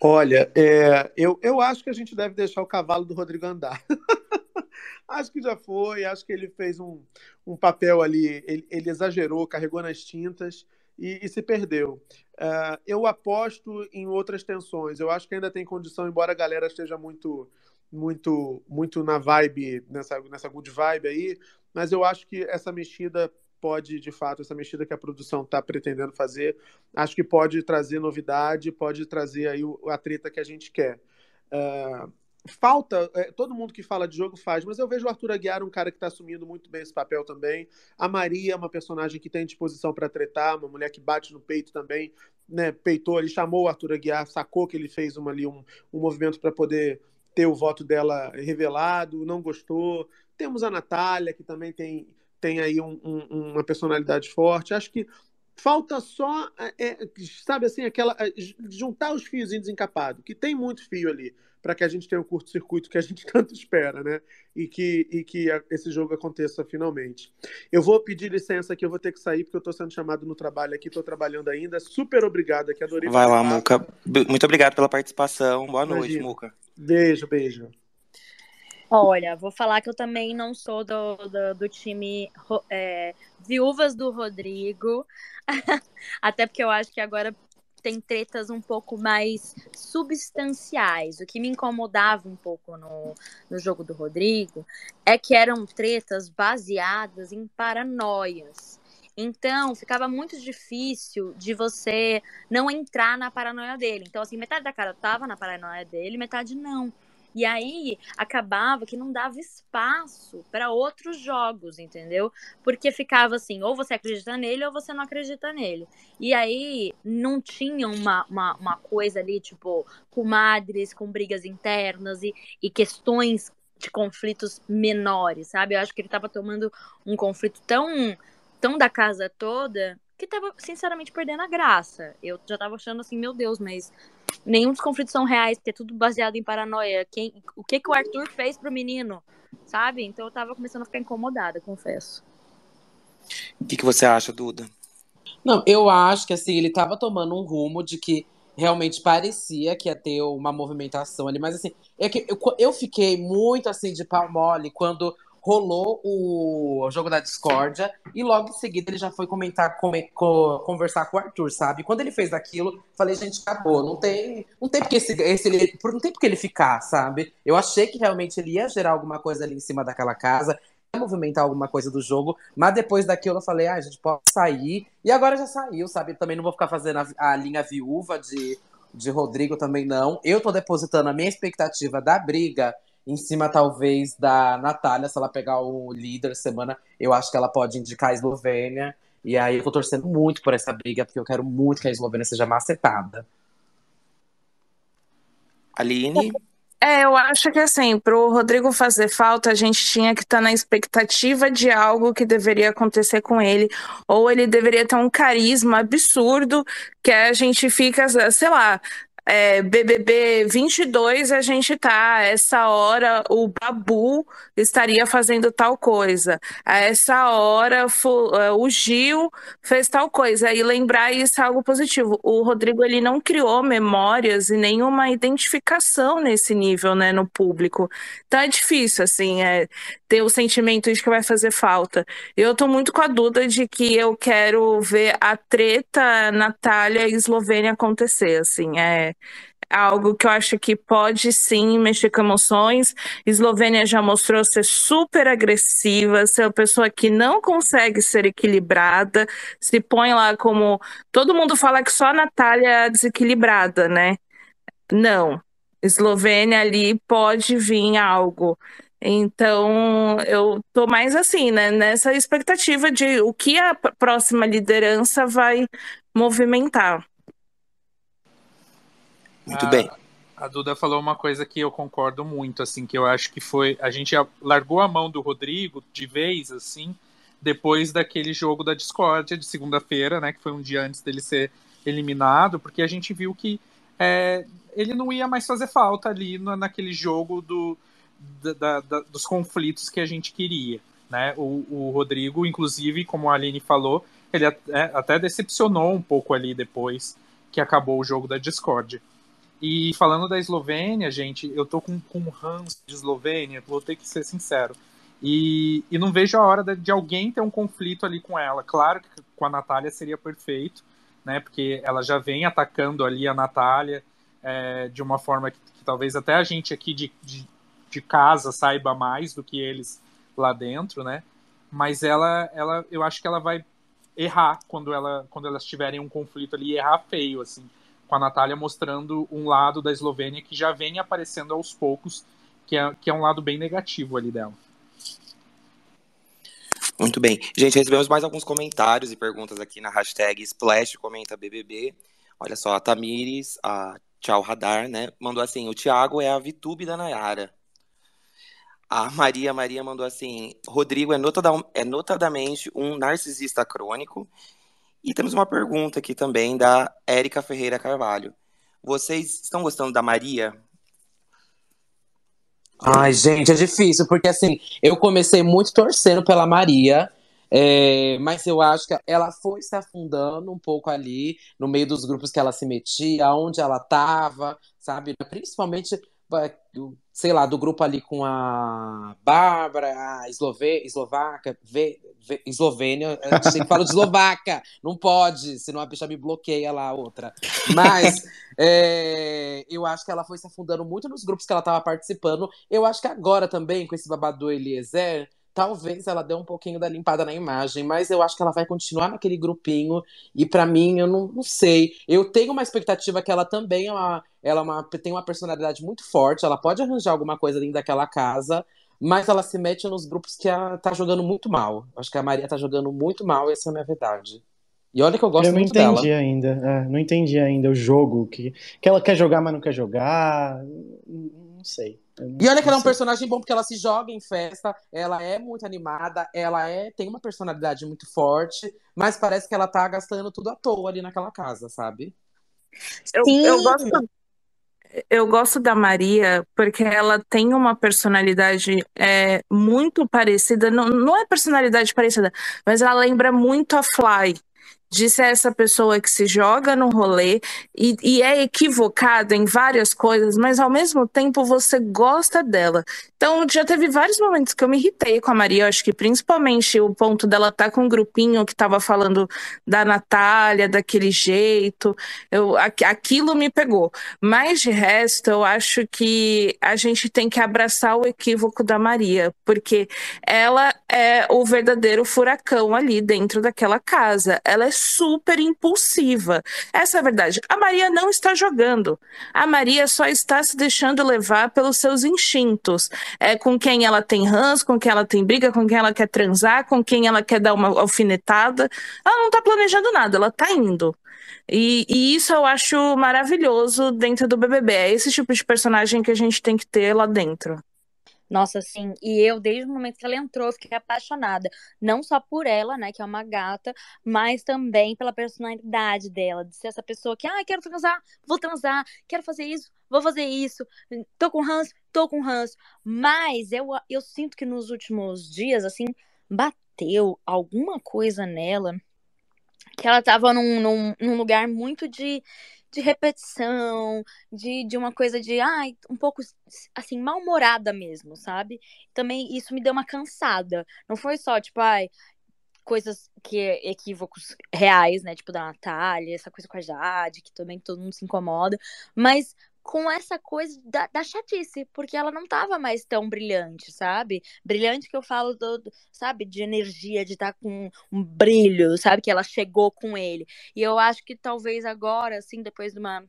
Olha, é, eu, eu acho que a gente deve deixar o cavalo do Rodrigo andar. acho que já foi, acho que ele fez um, um papel ali, ele, ele exagerou, carregou nas tintas e, e se perdeu. Uh, eu aposto em outras tensões. Eu acho que ainda tem condição, embora a galera esteja muito, muito, muito na vibe, nessa, nessa good vibe aí, mas eu acho que essa mexida pode, de fato, essa mexida que a produção está pretendendo fazer, acho que pode trazer novidade, pode trazer aí a treta que a gente quer. Uh, falta, é, todo mundo que fala de jogo faz, mas eu vejo o Arthur Aguiar um cara que está assumindo muito bem esse papel também. A Maria é uma personagem que tem disposição para tretar, uma mulher que bate no peito também, né? Peitou ali, chamou o Arthur Aguiar, sacou que ele fez uma, ali um, um movimento para poder ter o voto dela revelado, não gostou. Temos a Natália, que também tem, tem aí um, um, uma personalidade forte. Acho que falta só, é, é sabe assim, aquela é, juntar os fios desencapados, que tem muito fio ali para que a gente tenha o um curto-circuito que a gente tanto espera, né? E que, e que esse jogo aconteça finalmente. Eu vou pedir licença aqui, eu vou ter que sair, porque eu estou sendo chamado no trabalho aqui, estou trabalhando ainda. Super obrigado aqui, adorei. Vai lá, Muca. Muito obrigado pela participação. Boa Imagina. noite, Muca. Beijo, beijo. Olha, vou falar que eu também não sou do, do, do time é, Viúvas do Rodrigo. Até porque eu acho que agora tem tretas um pouco mais substanciais. O que me incomodava um pouco no, no jogo do Rodrigo é que eram tretas baseadas em paranoias. Então, ficava muito difícil de você não entrar na paranoia dele. Então, assim, metade da cara tava na paranoia dele, metade não. E aí acabava que não dava espaço para outros jogos, entendeu? Porque ficava assim, ou você acredita nele ou você não acredita nele. E aí não tinha uma, uma, uma coisa ali, tipo, comadres com brigas internas e, e questões de conflitos menores, sabe? Eu acho que ele estava tomando um conflito tão, tão da casa toda que tava, sinceramente, perdendo a graça. Eu já tava achando assim, meu Deus, mas nenhum dos conflitos são reais, porque é tudo baseado em paranoia. Quem, o que, que o Arthur fez pro menino, sabe? Então eu tava começando a ficar incomodada, confesso. O que, que você acha, Duda? Não, eu acho que assim, ele tava tomando um rumo de que realmente parecia que ia ter uma movimentação ali, mas assim, é que eu, eu fiquei muito assim de pau mole quando rolou o jogo da discórdia e logo em seguida ele já foi comentar, come, co, conversar com o Arthur, sabe? Quando ele fez aquilo, falei, gente, acabou, não tem, não tem porque esse, esse não tem porque ele ficar, sabe? Eu achei que realmente ele ia gerar alguma coisa ali em cima daquela casa, ia movimentar alguma coisa do jogo, mas depois daquilo eu falei, ah, a gente pode sair. E agora já saiu, sabe? Também não vou ficar fazendo a, a linha viúva de de Rodrigo também não. Eu tô depositando a minha expectativa da briga em cima, talvez, da Natália, se ela pegar o líder semana, eu acho que ela pode indicar a Eslovênia. E aí eu tô torcendo muito por essa briga, porque eu quero muito que a Eslovênia seja macetada. Aline? É, eu acho que assim, para o Rodrigo fazer falta, a gente tinha que estar tá na expectativa de algo que deveria acontecer com ele, ou ele deveria ter um carisma absurdo que a gente fica, sei lá, é, BBB 22 a gente tá, essa hora o Babu estaria fazendo tal coisa, a essa hora é, o Gil fez tal coisa, e lembrar isso é algo positivo. O Rodrigo ele não criou memórias e nenhuma identificação nesse nível, né, no público. Então é difícil, assim, é, ter o sentimento de que vai fazer falta. Eu tô muito com a dúvida de que eu quero ver a treta Natália e Eslovênia acontecer, assim, é algo que eu acho que pode sim mexer com emoções. Eslovênia já mostrou ser super agressiva, ser uma pessoa que não consegue ser equilibrada, se põe lá como. Todo mundo fala que só a Natália é desequilibrada, né? Não. Eslovênia ali pode vir algo. Então, eu tô mais assim, né, nessa expectativa de o que a próxima liderança vai movimentar. Muito a, bem. A Duda falou uma coisa que eu concordo muito, assim, que eu acho que foi. A gente largou a mão do Rodrigo de vez, assim, depois daquele jogo da discórdia de segunda-feira, né? Que foi um dia antes dele ser eliminado, porque a gente viu que é, ele não ia mais fazer falta ali no, naquele jogo do, da, da, dos conflitos que a gente queria. Né? O, o Rodrigo, inclusive, como a Aline falou, ele até, até decepcionou um pouco ali depois que acabou o jogo da Discord. E falando da Eslovênia, gente, eu tô com, com Hans de Eslovênia, vou ter que ser sincero. E, e não vejo a hora de, de, alguém ter um conflito ali com ela. Claro que com a Natália seria perfeito, né? Porque ela já vem atacando ali a Natália é, de uma forma que, que, talvez até a gente aqui de, de, de, casa saiba mais do que eles lá dentro, né? mas ela, ela, eu acho que ela vai errar quando, ela, quando elas tiverem um conflito ali, errar feio, assim, com a Natália mostrando um lado da Eslovênia que já vem aparecendo aos poucos, que é, que é um lado bem negativo ali dela. Muito bem. Gente, recebemos mais alguns comentários e perguntas aqui na hashtag Splash Comenta BBB. Olha só, a Tamires, a Tchau Radar, né? Mandou assim: o Thiago é a Vitube da Nayara. A Maria Maria mandou assim: Rodrigo é, é notadamente um narcisista crônico. E temos uma pergunta aqui também da Érica Ferreira Carvalho. Vocês estão gostando da Maria? Ai, gente, é difícil, porque assim, eu comecei muito torcendo pela Maria, é, mas eu acho que ela foi se afundando um pouco ali, no meio dos grupos que ela se metia, onde ela estava, sabe? Principalmente sei lá, do grupo ali com a Bárbara, a Eslove, Eslovaca, v, Eslovênia, a gente fala de Eslovaca, não pode, senão a bicha me bloqueia lá a outra. Mas é, eu acho que ela foi se afundando muito nos grupos que ela estava participando. Eu acho que agora também, com esse babado do Eliezer, talvez ela dê um pouquinho da limpada na imagem, mas eu acho que ela vai continuar naquele grupinho. E para mim, eu não, não, sei. Eu tenho uma expectativa que ela também é uma, ela é uma, tem uma personalidade muito forte. Ela pode arranjar alguma coisa dentro daquela casa, mas ela se mete nos grupos que ela tá jogando muito mal. Acho que a Maria tá jogando muito mal, essa é a minha verdade. E olha que eu gosto eu muito dela. Eu não entendi ainda. É, não entendi ainda o jogo. Que, que ela quer jogar, mas não quer jogar. Não sei. E olha que ela é um personagem bom porque ela se joga em festa, ela é muito animada, ela é tem uma personalidade muito forte, mas parece que ela tá gastando tudo à toa ali naquela casa, sabe? Eu, eu gosto eu gosto da Maria porque ela tem uma personalidade é, muito parecida, não, não é personalidade parecida, mas ela lembra muito a Fly de ser essa pessoa que se joga no rolê e, e, é equivocada em várias coisas, mas ao mesmo tempo você gosta dela. Então já teve vários momentos que eu me irritei com a Maria, acho que principalmente o ponto dela estar tá com um grupinho que estava falando da Natália, daquele jeito, eu, aquilo me pegou. Mas de resto, eu acho que a gente tem que abraçar o equívoco da Maria, porque ela é o verdadeiro furacão ali dentro daquela casa. Ela é super impulsiva. Essa é a verdade. A Maria não está jogando. A Maria só está se deixando levar pelos seus instintos. É com quem ela tem ranço, com quem ela tem briga, com quem ela quer transar, com quem ela quer dar uma alfinetada. Ela não está planejando nada, ela está indo. E, e, isso eu acho maravilhoso dentro do BBB. É esse tipo de personagem que a gente tem que ter lá dentro. Nossa, sim. E eu, desde o momento que ela entrou, fiquei apaixonada. Não só por ela, né, que é uma gata, mas também pela personalidade dela, de ser essa pessoa que, ah, quero transar, vou transar, quero fazer isso, vou fazer isso, tô com ranço, tô com ranço. Mas eu, eu sinto que nos últimos dias, assim, bateu alguma coisa nela que ela tava num, num, num lugar muito de de repetição, de, de uma coisa de, ai, um pouco, assim, mal-humorada mesmo, sabe? Também isso me deu uma cansada. Não foi só, tipo, ai, coisas que equívocos reais, né? Tipo da Natália, essa coisa com a Jade, que também todo mundo se incomoda, mas com essa coisa da, da, chatice, porque ela não tava mais tão brilhante, sabe? Brilhante que eu falo, do, do sabe, de energia, de estar tá com um brilho, sabe? Que ela chegou com ele. E eu acho que talvez agora, assim, depois de uma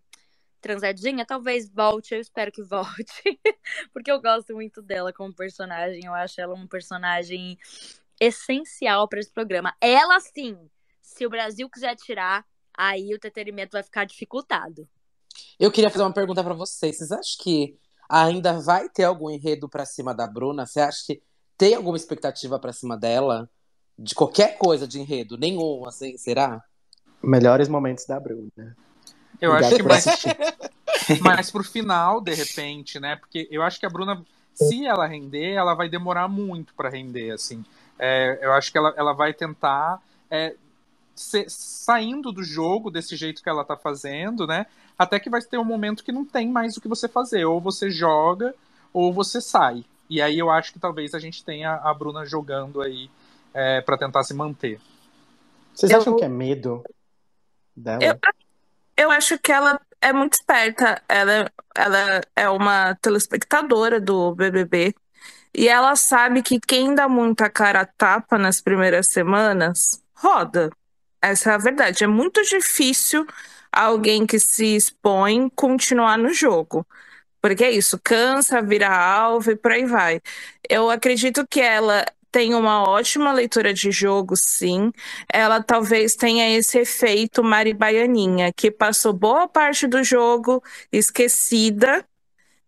transadinha, talvez volte, eu espero que volte, porque eu gosto muito dela como personagem, eu acho ela um personagem essencial para esse programa. Ela sim, se o Brasil quiser tirar, aí o entretenimento vai ficar dificultado. Eu queria fazer uma pergunta para vocês. Vocês acham que ainda vai ter algum enredo para cima da Bruna? Você acha que tem alguma expectativa para cima dela? De qualquer coisa de enredo? Nenhum, assim, será? Melhores momentos da Bruna. Eu Obrigado acho que mais, mais pro final, de repente, né? Porque eu acho que a Bruna, se ela render, ela vai demorar muito para render, assim. É, eu acho que ela, ela vai tentar é, ser, saindo do jogo desse jeito que ela tá fazendo, né? Até que vai ter um momento que não tem mais o que você fazer. Ou você joga, ou você sai. E aí eu acho que talvez a gente tenha a Bruna jogando aí é, para tentar se manter. Vocês acham que é medo dela? Eu, eu acho que ela é muito esperta. Ela, ela é uma telespectadora do BBB. E ela sabe que quem dá muita cara a tapa nas primeiras semanas roda. Essa é a verdade. É muito difícil alguém que se expõe continuar no jogo. Porque é isso, cansa, vira alvo e por aí vai. Eu acredito que ela tem uma ótima leitura de jogo, sim. Ela talvez tenha esse efeito Mari Baianinha, que passou boa parte do jogo esquecida.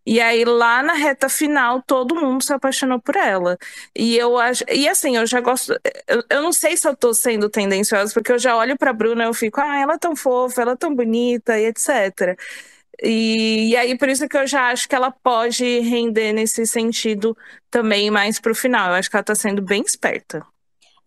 E aí, lá na reta final, todo mundo se apaixonou por ela. E eu acho. E assim, eu já gosto. Eu, eu não sei se eu tô sendo tendenciosa, porque eu já olho pra Bruna e eu fico, ah, ela é tão fofa, ela é tão bonita, e etc. E, e, aí, por isso que eu já acho que ela pode render nesse sentido também mais pro final. Eu acho que ela tá sendo bem esperta.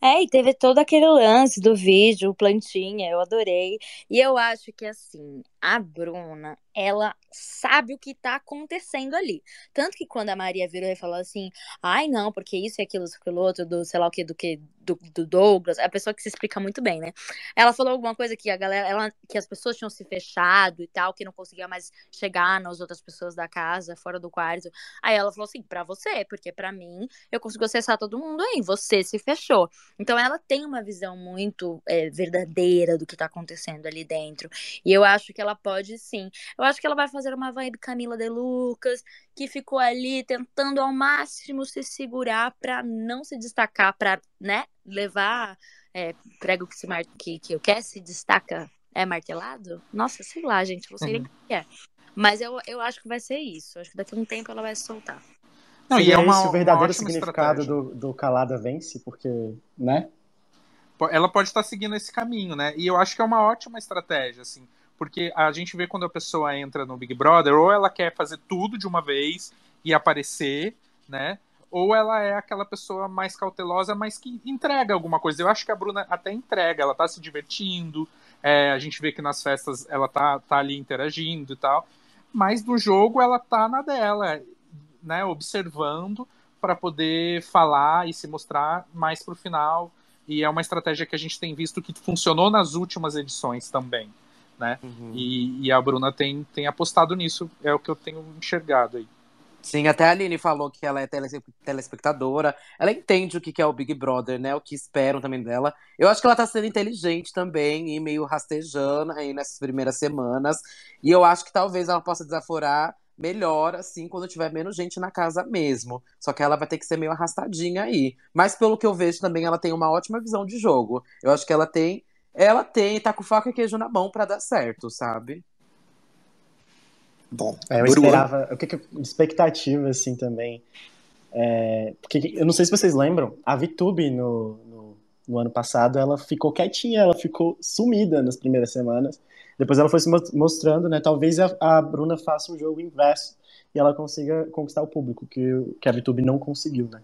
É, e teve todo aquele lance do vídeo, plantinha, eu adorei. E eu acho que, assim, a Bruna, ela sabe o que tá acontecendo ali. Tanto que quando a Maria virou e falou assim, ai não, porque isso e aquilo, aquilo outro, do sei lá o que, do que, do, do, Douglas, é a pessoa que se explica muito bem, né? Ela falou alguma coisa que a galera, ela, que as pessoas tinham se fechado e tal, que não conseguia mais chegar nas outras pessoas da casa, fora do quarto. Aí ela falou assim, pra você, porque para mim, eu consigo acessar todo mundo aí, você se fechou. Então ela tem uma visão muito é, verdadeira do que tá acontecendo ali dentro. E eu acho que ela pode sim. Eu acho que ela vai fazer uma vibe Camila de Lucas, que ficou ali tentando ao máximo se segurar para não se destacar, para né, levar é, prego que se mar... que, que eu quer se destaca é martelado? Nossa, sei lá, gente, não sei uhum. nem o que é. Mas eu, eu acho que vai ser isso. Acho que daqui a um tempo ela vai se soltar. Não, e é uma, esse o verdadeiro significado do, do calada vence, porque, né? Ela pode estar seguindo esse caminho, né? E eu acho que é uma ótima estratégia, assim porque a gente vê quando a pessoa entra no Big Brother, ou ela quer fazer tudo de uma vez e aparecer, né? Ou ela é aquela pessoa mais cautelosa, mas que entrega alguma coisa. Eu acho que a Bruna até entrega, ela tá se divertindo, é, a gente vê que nas festas ela tá, tá ali interagindo e tal, mas no jogo ela tá na dela, né? Observando para poder falar e se mostrar mais pro final. E é uma estratégia que a gente tem visto que funcionou nas últimas edições também né? Uhum. E, e, a Bruna tem, tem apostado nisso, é o que eu tenho enxergado aí. Sim, até a Aline falou que ela é telespectadora, ela entende o que é o Big Brother, né? O que esperam também dela. Eu acho que ela tá sendo inteligente também e meio rastejando aí nessas primeiras semanas. E eu acho que talvez ela possa desaforar melhor, assim, quando tiver menos gente na casa mesmo. Só que ela vai ter que ser meio arrastadinha aí. Mas pelo que eu vejo também, ela tem uma ótima visão de jogo. Eu acho que ela tem ela tem, tá com faca e queijo na mão para dar certo, sabe? Bom, é, eu esperava, o que, que expectativa assim também. É, porque eu não sei se vocês lembram, a VTube no, no, no, ano passado, ela ficou quietinha, ela ficou sumida nas primeiras semanas. Depois ela foi se mostrando, né? Talvez a, a Bruna faça um jogo inverso e ela consiga conquistar o público, que, que a VTube não conseguiu, né?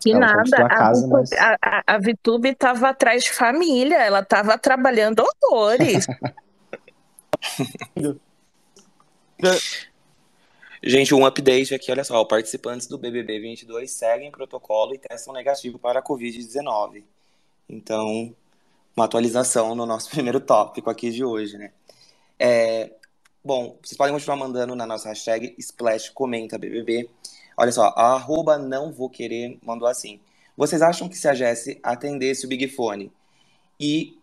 Que ela nada, a, casa, mas... a, a, a Vitube estava atrás de família, ela estava trabalhando horrores. Gente, um update aqui, olha só, participantes do BBB 22 seguem protocolo e testam negativo para a Covid-19. Então, uma atualização no nosso primeiro tópico aqui de hoje, né? É, bom, vocês podem continuar mandando na nossa hashtag Splash Comenta BBB. Olha só, a arroba não vou querer mandou assim. Vocês acham que se a Jessie atendesse o Big Fone e,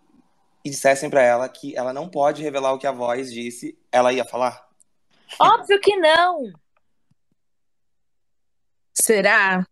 e dissessem para ela que ela não pode revelar o que a voz disse, ela ia falar? Óbvio que não! Será?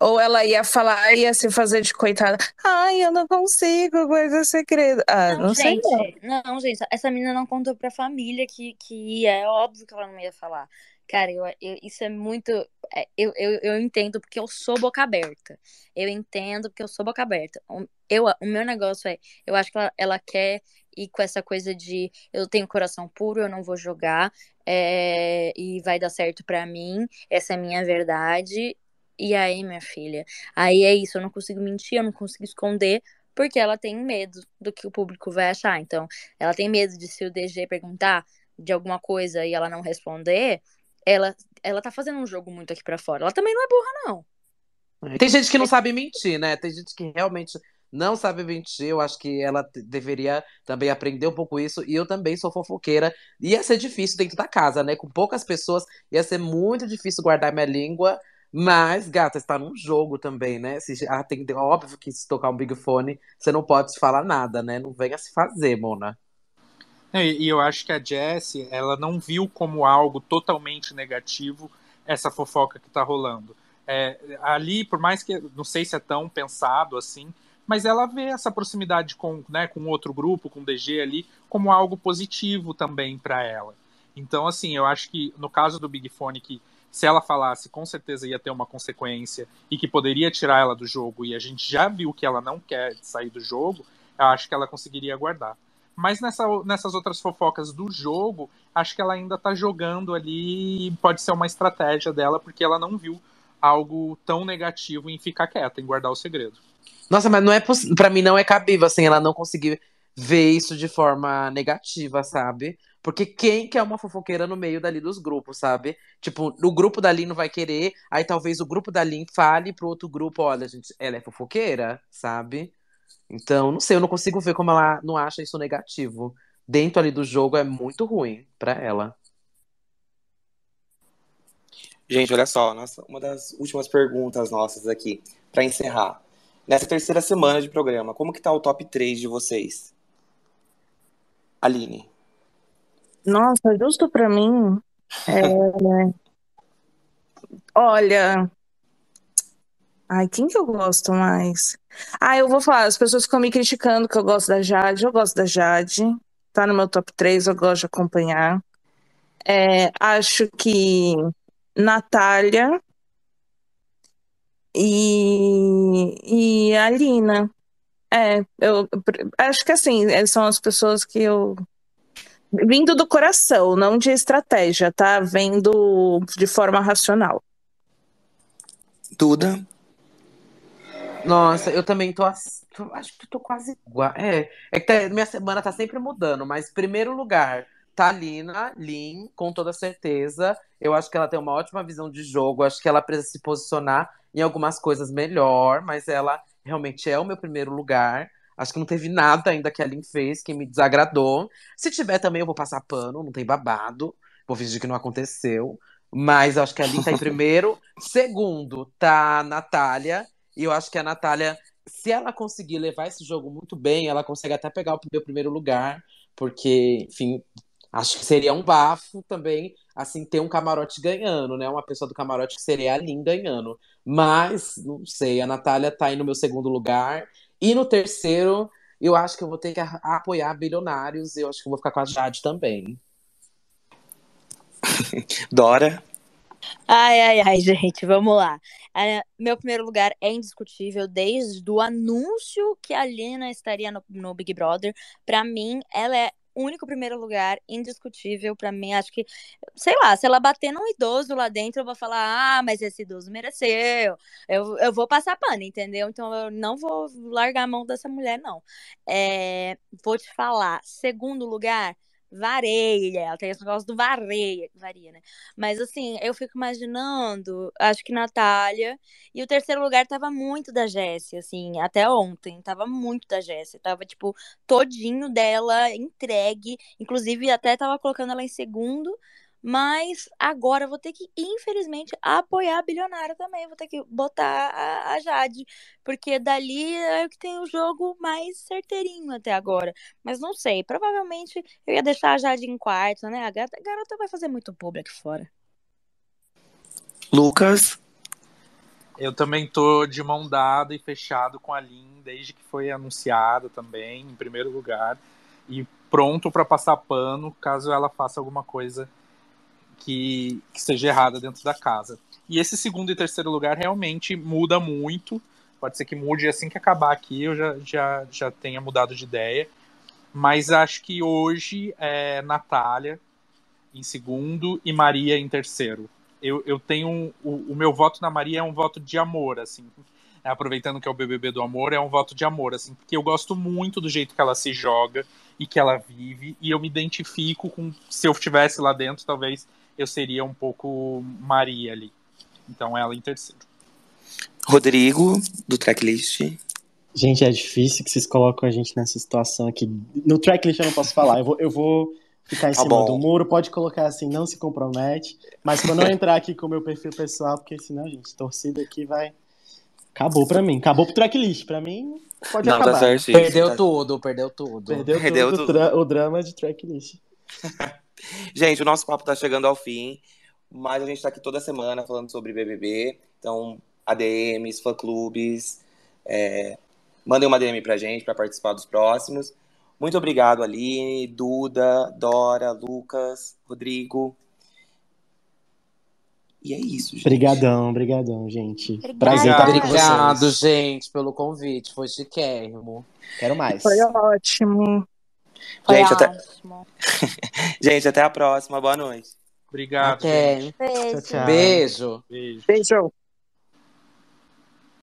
Ou ela ia falar, ia se fazer de coitada. Ai, eu não consigo, coisa segredo. Ah, não, não gente, sei. Não. não, gente, essa menina não contou pra família que, que ia. É óbvio que ela não ia falar. Cara, eu, eu, isso é muito. É, eu, eu, eu entendo porque eu sou boca aberta. Eu entendo porque eu sou boca aberta. Eu, o meu negócio é. Eu acho que ela, ela quer ir com essa coisa de eu tenho coração puro, eu não vou jogar, é, e vai dar certo para mim, essa é a minha verdade. E aí, minha filha? Aí é isso, eu não consigo mentir, eu não consigo esconder, porque ela tem medo do que o público vai achar. Então, ela tem medo de se o DG perguntar de alguma coisa e ela não responder, ela, ela tá fazendo um jogo muito aqui para fora. Ela também não é burra, não. Tem gente que não sabe mentir, né? Tem gente que realmente não sabe mentir. Eu acho que ela deveria também aprender um pouco isso. E eu também sou fofoqueira. Ia ser difícil dentro da casa, né? Com poucas pessoas, ia ser muito difícil guardar minha língua. Mas, gata, está num jogo também, né? Se, ah, tem, óbvio que se tocar um Big Fone, você não pode falar nada, né? Não venha se fazer, Mona. É, e eu acho que a Jessie, ela não viu como algo totalmente negativo essa fofoca que tá rolando. É, ali, por mais que não sei se é tão pensado assim, mas ela vê essa proximidade com, né, com outro grupo, com o DG ali, como algo positivo também para ela. Então, assim, eu acho que no caso do Big Fone, que se ela falasse, com certeza ia ter uma consequência e que poderia tirar ela do jogo, e a gente já viu que ela não quer sair do jogo, eu acho que ela conseguiria guardar. Mas nessa, nessas outras fofocas do jogo, acho que ela ainda tá jogando ali e pode ser uma estratégia dela, porque ela não viu algo tão negativo em ficar quieta, em guardar o segredo. Nossa, mas não é para mim não é cabível assim ela não conseguir ver isso de forma negativa, sabe? Porque quem quer uma fofoqueira no meio dali dos grupos, sabe? Tipo, o grupo dali não vai querer, aí talvez o grupo dali fale pro outro grupo, olha, gente, ela é fofoqueira, sabe? Então, não sei, eu não consigo ver como ela não acha isso negativo. Dentro ali do jogo é muito ruim para ela. Gente, olha só, nossa, uma das últimas perguntas nossas aqui, para encerrar. Nessa terceira semana de programa, como que tá o top 3 de vocês? Aline. Nossa, justo para mim. É... Olha. Ai, quem que eu gosto mais? Ah, eu vou falar, as pessoas ficam me criticando que eu gosto da Jade. Eu gosto da Jade. Tá no meu top 3, eu gosto de acompanhar. É, acho que Natália e, e a Lina. É, eu acho que assim, são as pessoas que eu. Vindo do coração, não de estratégia, tá? Vendo de forma racional. Duda? Nossa, eu também tô. Acho que tô quase igual. É, é que tá, minha semana tá sempre mudando, mas primeiro lugar, Talina, Lin, com toda certeza. Eu acho que ela tem uma ótima visão de jogo. Acho que ela precisa se posicionar em algumas coisas melhor, mas ela realmente é o meu primeiro lugar. Acho que não teve nada ainda que a Lin fez que me desagradou. Se tiver também, eu vou passar pano, não tem babado. Vou fingir que não aconteceu. Mas eu acho que a Lin tá em primeiro. Segundo, tá a Natália. E eu acho que a Natália, se ela conseguir levar esse jogo muito bem, ela consegue até pegar o meu primeiro lugar. Porque, enfim, Acho que seria um bafo também, assim, ter um camarote ganhando, né? Uma pessoa do camarote que seria a Lin ganhando. Mas, não sei, a Natália tá aí no meu segundo lugar. E no terceiro, eu acho que eu vou ter que apoiar bilionários. Eu acho que eu vou ficar com a Jade também. Dora? Ai, ai, ai, gente, vamos lá. É, meu primeiro lugar é indiscutível desde o anúncio que a Lina estaria no, no Big Brother. Para mim, ela é único primeiro lugar, indiscutível para mim. Acho que, sei lá, se ela bater num idoso lá dentro, eu vou falar, ah, mas esse idoso mereceu. Eu, eu vou passar pano, entendeu? Então eu não vou largar a mão dessa mulher, não. É, vou te falar, segundo lugar vareia, ela tem esse negócio do vareia, varia, né? Mas assim, eu fico imaginando, acho que Natália, e o terceiro lugar tava muito da Jessie, assim, até ontem, tava muito da Jessie, tava tipo todinho dela entregue, inclusive até tava colocando ela em segundo, mas agora eu vou ter que, infelizmente, apoiar a bilionária também. Vou ter que botar a, a Jade. Porque dali é o que tem o jogo mais certeirinho até agora. Mas não sei. Provavelmente eu ia deixar a Jade em quarto, né? A garota, a garota vai fazer muito público fora. Lucas? Eu também tô de mão dada e fechado com a Lin desde que foi anunciada também, em primeiro lugar. E pronto para passar pano caso ela faça alguma coisa que, que seja errada dentro da casa. E esse segundo e terceiro lugar realmente muda muito. Pode ser que mude assim que acabar aqui, eu já, já, já tenha mudado de ideia. Mas acho que hoje é Natália em segundo e Maria em terceiro. Eu, eu tenho. O, o meu voto na Maria é um voto de amor, assim. Aproveitando que é o BBB do amor, é um voto de amor, assim, porque eu gosto muito do jeito que ela se joga e que ela vive, e eu me identifico com. Se eu estivesse lá dentro, talvez eu seria um pouco Maria ali. Então ela em terceiro. Rodrigo, do tracklist. Gente, é difícil que vocês colocam a gente nessa situação aqui. No tracklist eu não posso falar. Eu vou, eu vou ficar em Tá cima bom. do muro, pode colocar assim, não se compromete. Mas quando eu entrar aqui com o meu perfil pessoal, porque senão, gente, torcida aqui vai. Acabou pra mim. Acabou pro tracklist. Pra mim, pode Não, acabar. tá certíssimo. Perdeu tá- tudo, perdeu tudo. Perdeu, Perdeu tudo, tudo. o drama de tracklist. Gente, o nosso papo tá chegando ao fim, mas a gente tá aqui toda semana falando sobre BBB. Então, ADMs, fã-clubes, é, mandem uma DM pra gente pra participar dos próximos. Muito obrigado, Aline, Duda, Dora, Lucas, Rodrigo. E é isso, gente. Brigadão, brigadão, gente. Obrigada. Prazer estar aqui com Obrigado, vocês. gente, pelo convite. Foi chiquérrimo. Quero mais. Foi ótimo. Foi Gente, até- ótimo. Gente, até a próxima. Boa noite. Obrigado, Até. gente. Beijo. Tchau, tchau. Beijo. Beijo. Beijo.